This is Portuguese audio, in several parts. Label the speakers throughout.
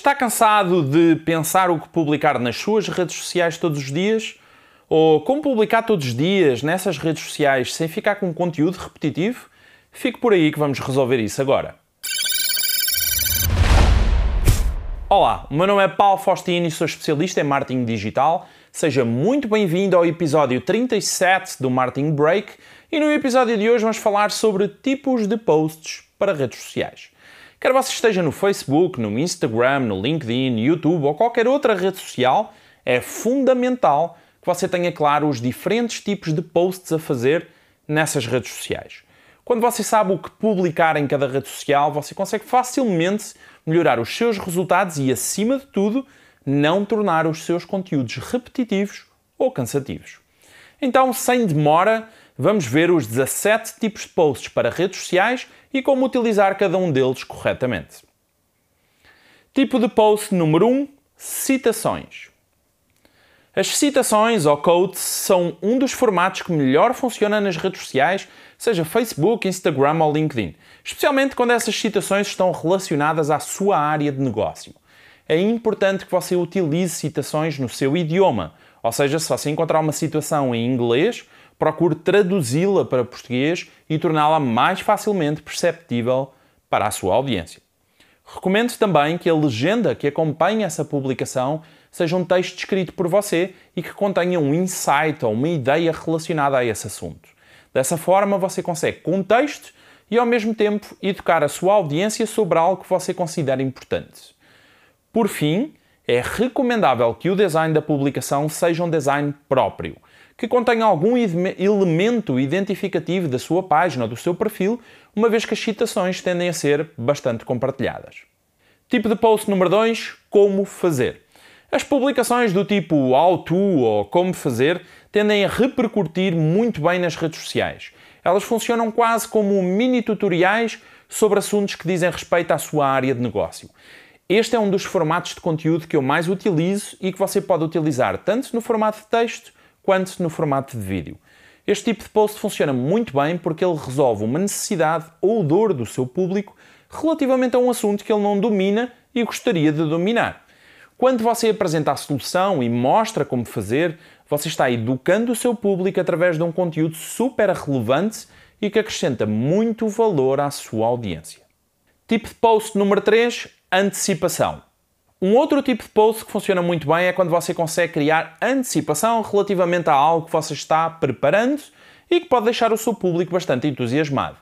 Speaker 1: Está cansado de pensar o que publicar nas suas redes sociais todos os dias? Ou como publicar todos os dias nessas redes sociais sem ficar com conteúdo repetitivo? Fique por aí que vamos resolver isso agora. Olá, o meu nome é Paulo Faustino e sou especialista em marketing digital. Seja muito bem-vindo ao episódio 37 do Marketing Break e no episódio de hoje vamos falar sobre tipos de posts para redes sociais. Quer você esteja no Facebook, no Instagram, no LinkedIn, YouTube ou qualquer outra rede social, é fundamental que você tenha claro os diferentes tipos de posts a fazer nessas redes sociais. Quando você sabe o que publicar em cada rede social, você consegue facilmente melhorar os seus resultados e, acima de tudo, não tornar os seus conteúdos repetitivos ou cansativos. Então, sem demora, vamos ver os 17 tipos de posts para redes sociais e como utilizar cada um deles corretamente. Tipo de post número 1: citações. As citações ou quotes são um dos formatos que melhor funciona nas redes sociais, seja Facebook, Instagram ou LinkedIn, especialmente quando essas citações estão relacionadas à sua área de negócio. É importante que você utilize citações no seu idioma, ou seja, se você encontrar uma situação em inglês, procure traduzi-la para português e torná-la mais facilmente perceptível para a sua audiência. Recomendo também que a legenda que acompanhe essa publicação seja um texto escrito por você e que contenha um insight ou uma ideia relacionada a esse assunto. Dessa forma, você consegue contexto e, ao mesmo tempo, educar a sua audiência sobre algo que você considera importante. Por fim, é recomendável que o design da publicação seja um design próprio que contém algum elemento identificativo da sua página ou do seu perfil, uma vez que as citações tendem a ser bastante compartilhadas. Tipo de post número 2: Como fazer. As publicações do tipo How to ou Como fazer tendem a repercutir muito bem nas redes sociais. Elas funcionam quase como mini tutoriais sobre assuntos que dizem respeito à sua área de negócio. Este é um dos formatos de conteúdo que eu mais utilizo e que você pode utilizar tanto no formato de texto quanto no formato de vídeo. Este tipo de post funciona muito bem porque ele resolve uma necessidade ou dor do seu público relativamente a um assunto que ele não domina e gostaria de dominar. Quando você apresenta a solução e mostra como fazer, você está educando o seu público através de um conteúdo super relevante e que acrescenta muito valor à sua audiência. Tipo de post número 3: antecipação. Um outro tipo de post que funciona muito bem é quando você consegue criar antecipação relativamente a algo que você está preparando e que pode deixar o seu público bastante entusiasmado.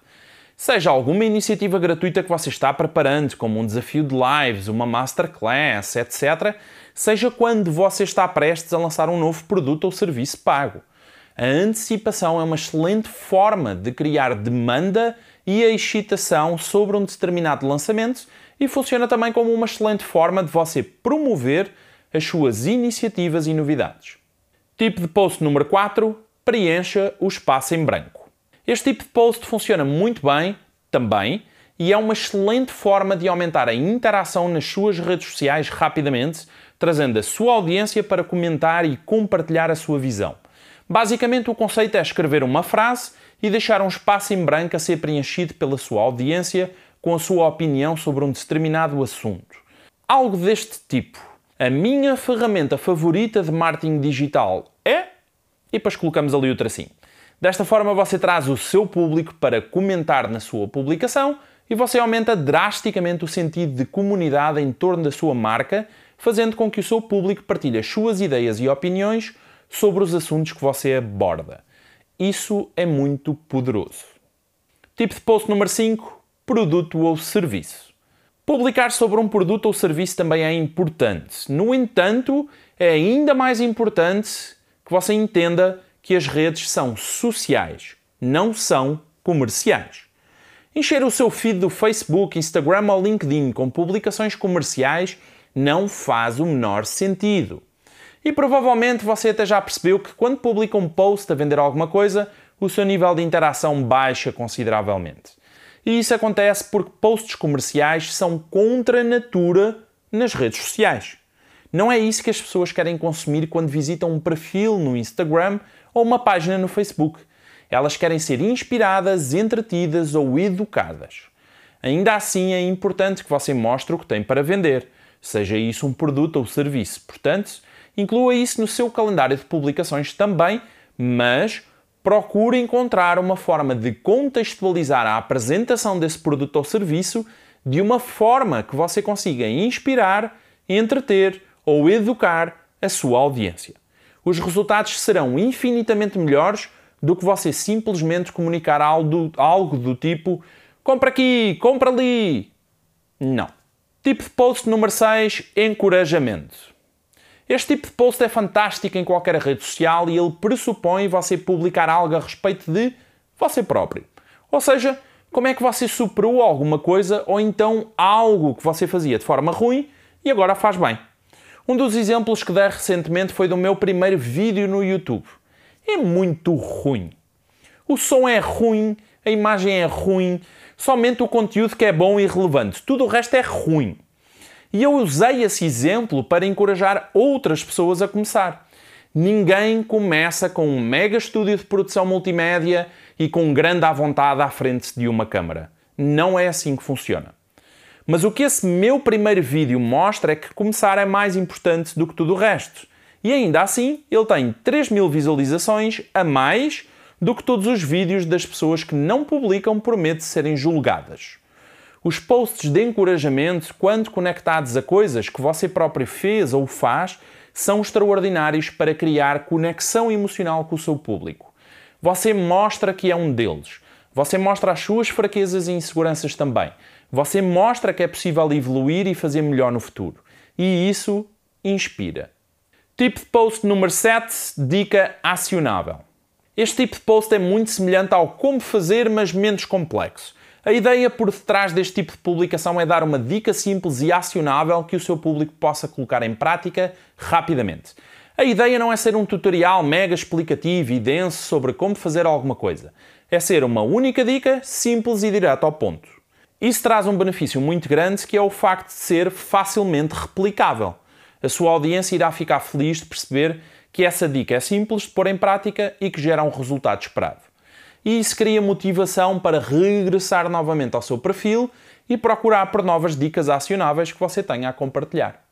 Speaker 1: Seja alguma iniciativa gratuita que você está preparando, como um desafio de lives, uma masterclass, etc., seja quando você está prestes a lançar um novo produto ou serviço pago. A antecipação é uma excelente forma de criar demanda e excitação sobre um determinado lançamento e funciona também como uma excelente forma de você promover as suas iniciativas e novidades. Tipo de post número 4: preencha o espaço em branco. Este tipo de post funciona muito bem também e é uma excelente forma de aumentar a interação nas suas redes sociais rapidamente, trazendo a sua audiência para comentar e compartilhar a sua visão. Basicamente, o conceito é escrever uma frase e deixar um espaço em branco a ser preenchido pela sua audiência com a sua opinião sobre um determinado assunto. Algo deste tipo. A minha ferramenta favorita de marketing digital é. E depois colocamos ali o tracinho. Desta forma, você traz o seu público para comentar na sua publicação e você aumenta drasticamente o sentido de comunidade em torno da sua marca, fazendo com que o seu público partilhe as suas ideias e opiniões sobre os assuntos que você aborda. Isso é muito poderoso. Tipo de post número 5: produto ou serviço. Publicar sobre um produto ou serviço também é importante. No entanto, é ainda mais importante que você entenda que as redes são sociais, não são comerciais. Encher o seu feed do Facebook, Instagram ou LinkedIn com publicações comerciais não faz o menor sentido. E provavelmente você até já percebeu que quando publica um post a vender alguma coisa, o seu nível de interação baixa consideravelmente. E isso acontece porque posts comerciais são contra a natura nas redes sociais. Não é isso que as pessoas querem consumir quando visitam um perfil no Instagram ou uma página no Facebook. Elas querem ser inspiradas, entretidas ou educadas. Ainda assim, é importante que você mostre o que tem para vender. seja isso um produto ou serviço. Portanto, inclua isso no seu calendário de publicações também, mas procure encontrar uma forma de contextualizar a apresentação desse produto ou serviço de uma forma que você consiga inspirar, entreter ou educar a sua audiência. Os resultados serão infinitamente melhores do que você simplesmente comunicar algo do, algo do tipo compra aqui, compra ali. Não. Tipo de post número 6, encorajamento. Este tipo de post é fantástico em qualquer rede social e ele pressupõe você publicar algo a respeito de você próprio. Ou seja, como é que você superou alguma coisa ou então algo que você fazia de forma ruim e agora faz bem. Um dos exemplos que dei recentemente foi do meu primeiro vídeo no YouTube. É muito ruim. O som é ruim, a imagem é ruim, somente o conteúdo que é bom e relevante. Tudo o resto é ruim. E eu usei esse exemplo para encorajar outras pessoas a começar. Ninguém começa com um mega estúdio de produção multimédia e com grande à vontade à frente de uma câmara. Não é assim que funciona. Mas o que esse meu primeiro vídeo mostra é que começar é mais importante do que tudo o resto. E ainda assim, ele tem 3 mil visualizações a mais do que todos os vídeos das pessoas que não publicam por medo de serem julgadas. Os posts de encorajamento, quando conectados a coisas que você próprio fez ou faz, são extraordinários para criar conexão emocional com o seu público. Você mostra que é um deles. Você mostra as suas fraquezas e inseguranças também. Você mostra que é possível evoluir e fazer melhor no futuro. E isso inspira. Tipo de post número 7, dica acionável. Este tipo de post é muito semelhante ao como fazer, mas menos complexo. A ideia por detrás deste tipo de publicação é dar uma dica simples e acionável que o seu público possa colocar em prática rapidamente. A ideia não é ser um tutorial mega explicativo e denso sobre como fazer alguma coisa. É ser uma única dica, simples e direto ao ponto. Isso traz um benefício muito grande que é o facto de ser facilmente replicável. A sua audiência irá ficar feliz de perceber que essa dica é simples de pôr em prática e que gera um resultado esperado e isso cria motivação para regressar novamente ao seu perfil e procurar por novas dicas acionáveis que você tenha a compartilhar.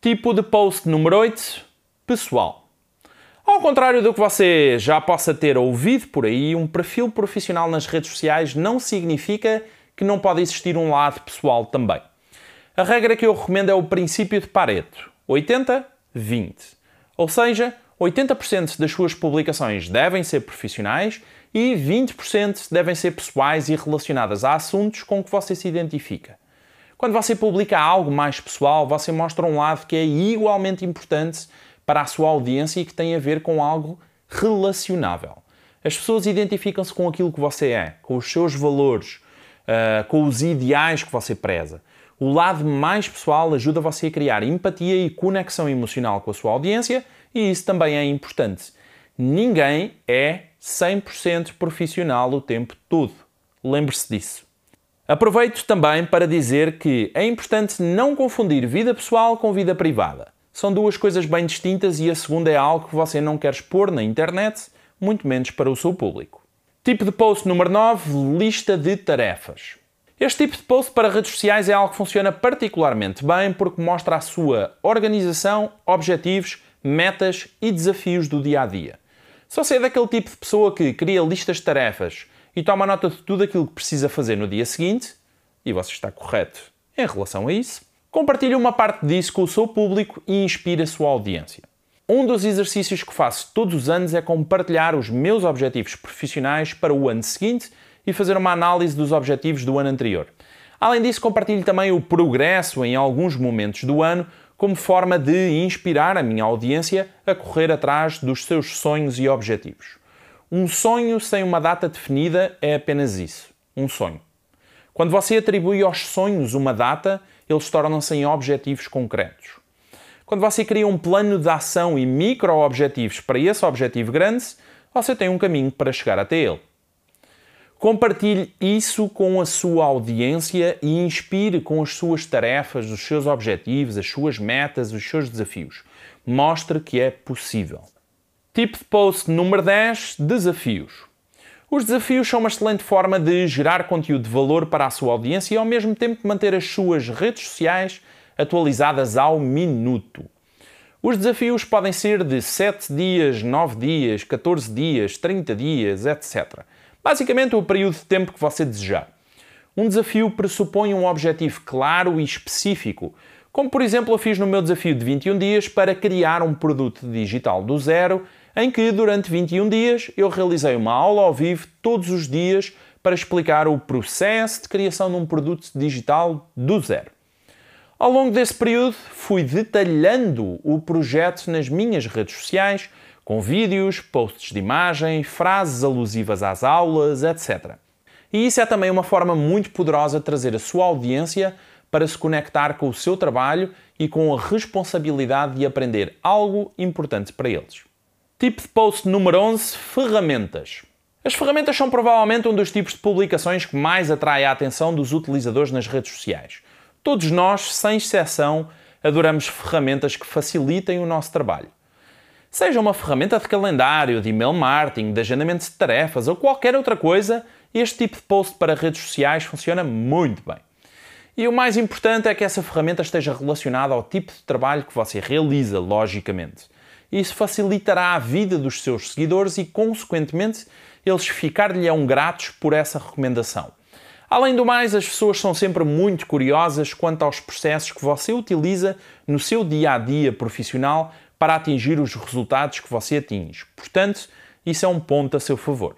Speaker 1: Tipo de post número 8: pessoal. Ao contrário do que você já possa ter ouvido por aí, um perfil profissional nas redes sociais não significa que não pode existir um lado pessoal também. A regra que eu recomendo é o princípio de Pareto: 80-20. Ou seja, 80% das suas publicações devem ser profissionais e 20% devem ser pessoais e relacionadas a assuntos com que você se identifica. Quando você publica algo mais pessoal, você mostra um lado que é igualmente importante para a sua audiência e que tem a ver com algo relacionável. As pessoas identificam-se com aquilo que você é, com os seus valores, uh, com os ideais que você preza. O lado mais pessoal ajuda você a criar empatia e conexão emocional com a sua audiência e isso também é importante. Ninguém é 100% profissional o tempo todo. Lembre-se disso. Aproveito também para dizer que é importante não confundir vida pessoal com vida privada. São duas coisas bem distintas e a segunda é algo que você não quer expor na internet, muito menos para o seu público. Tipo de post número 9: lista de tarefas. Este tipo de post para redes sociais é algo que funciona particularmente bem porque mostra a sua organização, objetivos, metas e desafios do dia a dia. Se você é daquele tipo de pessoa que cria listas de tarefas e toma nota de tudo aquilo que precisa fazer no dia seguinte, e você está correto em relação a isso, compartilhe uma parte disso com o seu público e inspire a sua audiência. Um dos exercícios que faço todos os anos é compartilhar os meus objetivos profissionais para o ano seguinte e fazer uma análise dos objetivos do ano anterior. Além disso, compartilho também o progresso em alguns momentos do ano como forma de inspirar a minha audiência a correr atrás dos seus sonhos e objetivos. Um sonho sem uma data definida é apenas isso, um sonho. Quando você atribui aos sonhos uma data, eles tornam-se em objetivos concretos. Quando você cria um plano de ação e micro-objetivos para esse objetivo grande, você tem um caminho para chegar até ele. Compartilhe isso com a sua audiência e inspire com as suas tarefas, os seus objetivos, as suas metas, os seus desafios. Mostre que é possível. Tipo de post número 10: Desafios. Os desafios são uma excelente forma de gerar conteúdo de valor para a sua audiência e ao mesmo tempo manter as suas redes sociais atualizadas ao minuto. Os desafios podem ser de 7 dias, 9 dias, 14 dias, 30 dias, etc. Basicamente, o período de tempo que você desejar. Um desafio pressupõe um objetivo claro e específico, como por exemplo eu fiz no meu desafio de 21 dias para criar um produto digital do zero, em que durante 21 dias eu realizei uma aula ao vivo todos os dias para explicar o processo de criação de um produto digital do zero. Ao longo desse período, fui detalhando o projeto nas minhas redes sociais, com vídeos, posts de imagem, frases alusivas às aulas, etc. E isso é também uma forma muito poderosa de trazer a sua audiência para se conectar com o seu trabalho e com a responsabilidade de aprender algo importante para eles. Tipo de post número 11: ferramentas. As ferramentas são provavelmente um dos tipos de publicações que mais atrai a atenção dos utilizadores nas redes sociais. Todos nós, sem exceção, adoramos ferramentas que facilitem o nosso trabalho. Seja uma ferramenta de calendário, de email marketing, de agendamento de tarefas ou qualquer outra coisa, este tipo de post para redes sociais funciona muito bem. E o mais importante é que essa ferramenta esteja relacionada ao tipo de trabalho que você realiza, logicamente. Isso facilitará a vida dos seus seguidores e, consequentemente, eles ficar-lhe-ão gratos por essa recomendação. Além do mais, as pessoas são sempre muito curiosas quanto aos processos que você utiliza no seu dia a dia profissional para atingir os resultados que você atinge. Portanto, isso é um ponto a seu favor.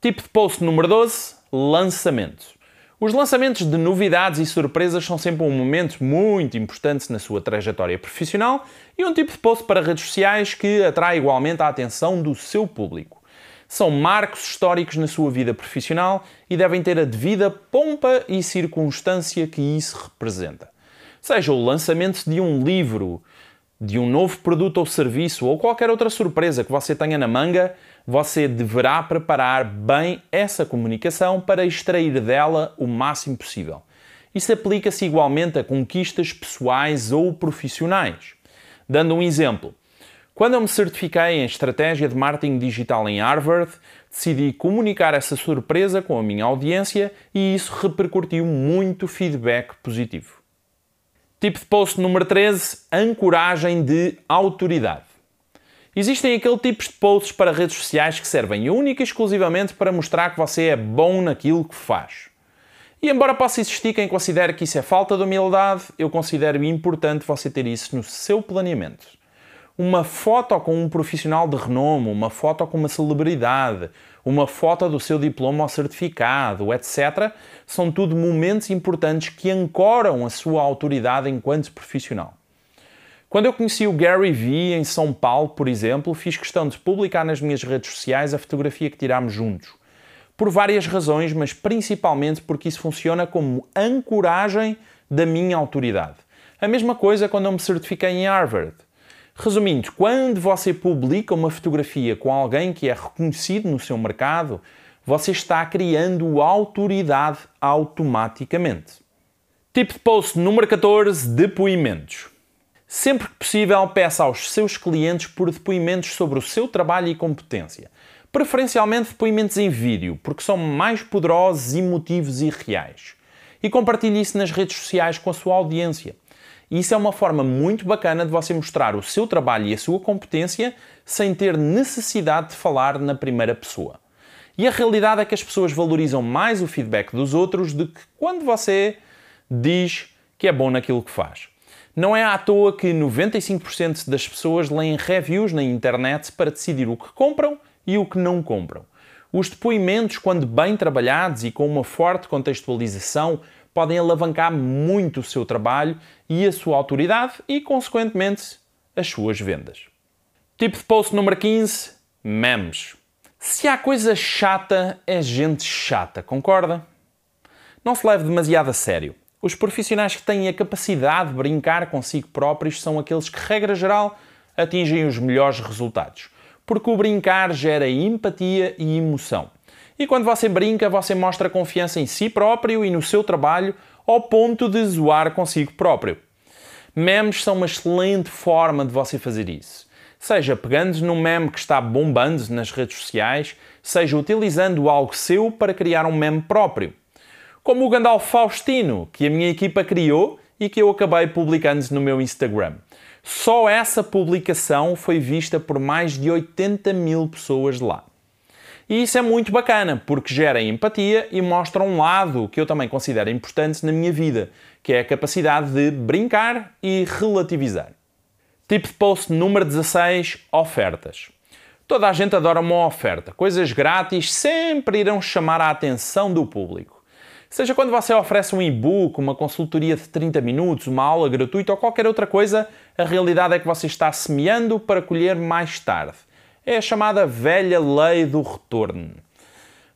Speaker 1: Tipo de post número 12: lançamento. Os lançamentos de novidades e surpresas são sempre um momento muito importante na sua trajetória profissional e um tipo de post para redes sociais que atrai igualmente a atenção do seu público são marcos históricos na sua vida profissional e devem ter a devida pompa e circunstância que isso representa. Seja o lançamento de um livro, de um novo produto ou serviço ou qualquer outra surpresa que você tenha na manga, você deverá preparar bem essa comunicação para extrair dela o máximo possível. Isso aplica-se igualmente a conquistas pessoais ou profissionais. Dando um exemplo, quando eu me certifiquei em estratégia de marketing digital em Harvard, decidi comunicar essa surpresa com a minha audiência e isso repercutiu muito feedback positivo. Tipo de post número 13: ancoragem de autoridade. Existem aquele tipo de posts para redes sociais que servem única e exclusivamente para mostrar que você é bom naquilo que faz. E embora possa existir quem considere que isso é falta de humildade, eu considero importante você ter isso no seu planeamento uma foto com um profissional de renome, uma foto com uma celebridade, uma foto do seu diploma ou certificado, etc., são tudo momentos importantes que ancoram a sua autoridade enquanto profissional. Quando eu conheci o Gary Vee em São Paulo, por exemplo, fiz questão de publicar nas minhas redes sociais a fotografia que tirámos juntos. Por várias razões, mas principalmente porque isso funciona como ancoragem da minha autoridade. A mesma coisa quando eu me certifiquei em Harvard. Resumindo, quando você publica uma fotografia com alguém que é reconhecido no seu mercado, você está criando autoridade automaticamente. Tipo de post número 14: depoimentos. Sempre que possível, peça aos seus clientes por depoimentos sobre o seu trabalho e competência. Preferencialmente depoimentos em vídeo, porque são mais poderosos, emotivos e reais. E compartilhe isso nas redes sociais com a sua audiência. E isso é uma forma muito bacana de você mostrar o seu trabalho e a sua competência sem ter necessidade de falar na primeira pessoa. E a realidade é que as pessoas valorizam mais o feedback dos outros do que quando você diz que é bom naquilo que faz. Não é à toa que 95% das pessoas leem reviews na internet para decidir o que compram e o que não compram. Os depoimentos, quando bem trabalhados e com uma forte contextualização, podem alavancar muito o seu trabalho e a sua autoridade e, consequentemente, as suas vendas. Tipo de post número 15: memes. Se há coisa chata, é gente chata, concorda? Não se leve demasiado a sério. Os profissionais que têm a capacidade de brincar consigo próprios são aqueles que, regra geral, atingem os melhores resultados. Porque o brincar gera empatia e emoção. E quando você brinca, você mostra confiança em si próprio e no seu trabalho ao ponto de zoar consigo próprio. Memes são uma excelente forma de você fazer isso. Seja pegando num meme que está bombando nas redes sociais, seja utilizando algo seu para criar um meme próprio. Como o Gandalf Faustino, que a minha equipa criou e que eu acabei publicando no meu Instagram. Só essa publicação foi vista por mais de 80 mil pessoas lá. E isso é muito bacana, porque gera empatia e mostra um lado que eu também considero importante na minha vida, que é a capacidade de brincar e relativizar. Tipo de post número 16: ofertas. Toda a gente adora uma oferta. Coisas grátis sempre irão chamar a atenção do público. Seja quando você oferece um e-book, uma consultoria de 30 minutos, uma aula gratuita ou qualquer outra coisa, a realidade é que você está semeando para colher mais tarde. É a chamada velha lei do retorno.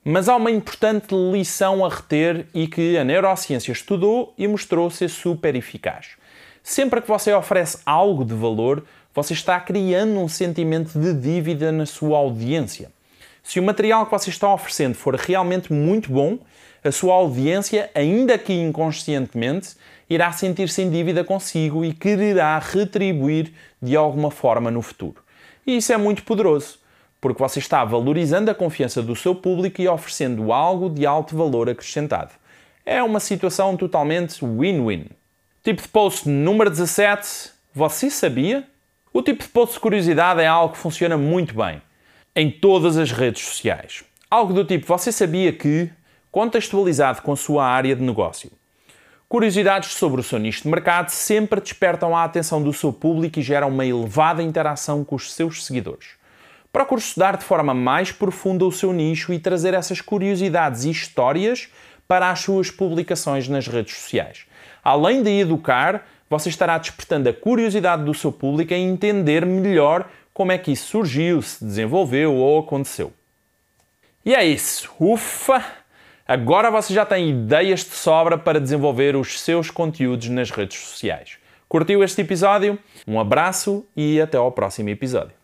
Speaker 1: Mas há uma importante lição a reter e que a neurociência estudou e mostrou ser super eficaz. Sempre que você oferece algo de valor, você está criando um sentimento de dívida na sua audiência. Se o material que você está oferecendo for realmente muito bom, a sua audiência, ainda que inconscientemente, irá sentir-se em dívida consigo e quererá retribuir de alguma forma no futuro. E isso é muito poderoso, porque você está valorizando a confiança do seu público e oferecendo algo de alto valor acrescentado. É uma situação totalmente win-win. Tipo de post número 17. Você sabia? O tipo de post de curiosidade é algo que funciona muito bem em todas as redes sociais. Algo do tipo: Você sabia que, contextualizado com a sua área de negócio, curiosidades sobre o seu nicho de mercado sempre despertam a atenção do seu público e geram uma elevada interação com os seus seguidores. Procure estudar de forma mais profunda o seu nicho e trazer essas curiosidades e histórias para as suas publicações nas redes sociais. Além de educar, você estará despertando a curiosidade do seu público em entender melhor como é que isso surgiu, se desenvolveu ou aconteceu. E é isso. Ufa! Agora você já tem ideias de sobra para desenvolver os seus conteúdos nas redes sociais. Curtiu este episódio? Um abraço e até ao próximo episódio.